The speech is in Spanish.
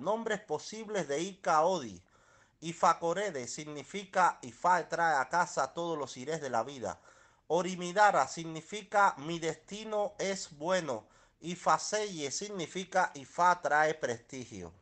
nombres posibles de Ika-Odi. Ifakorede significa Ifa trae a casa todos los irés de la vida. Orimidara significa mi destino es bueno. Ifaseye significa Ifa trae prestigio.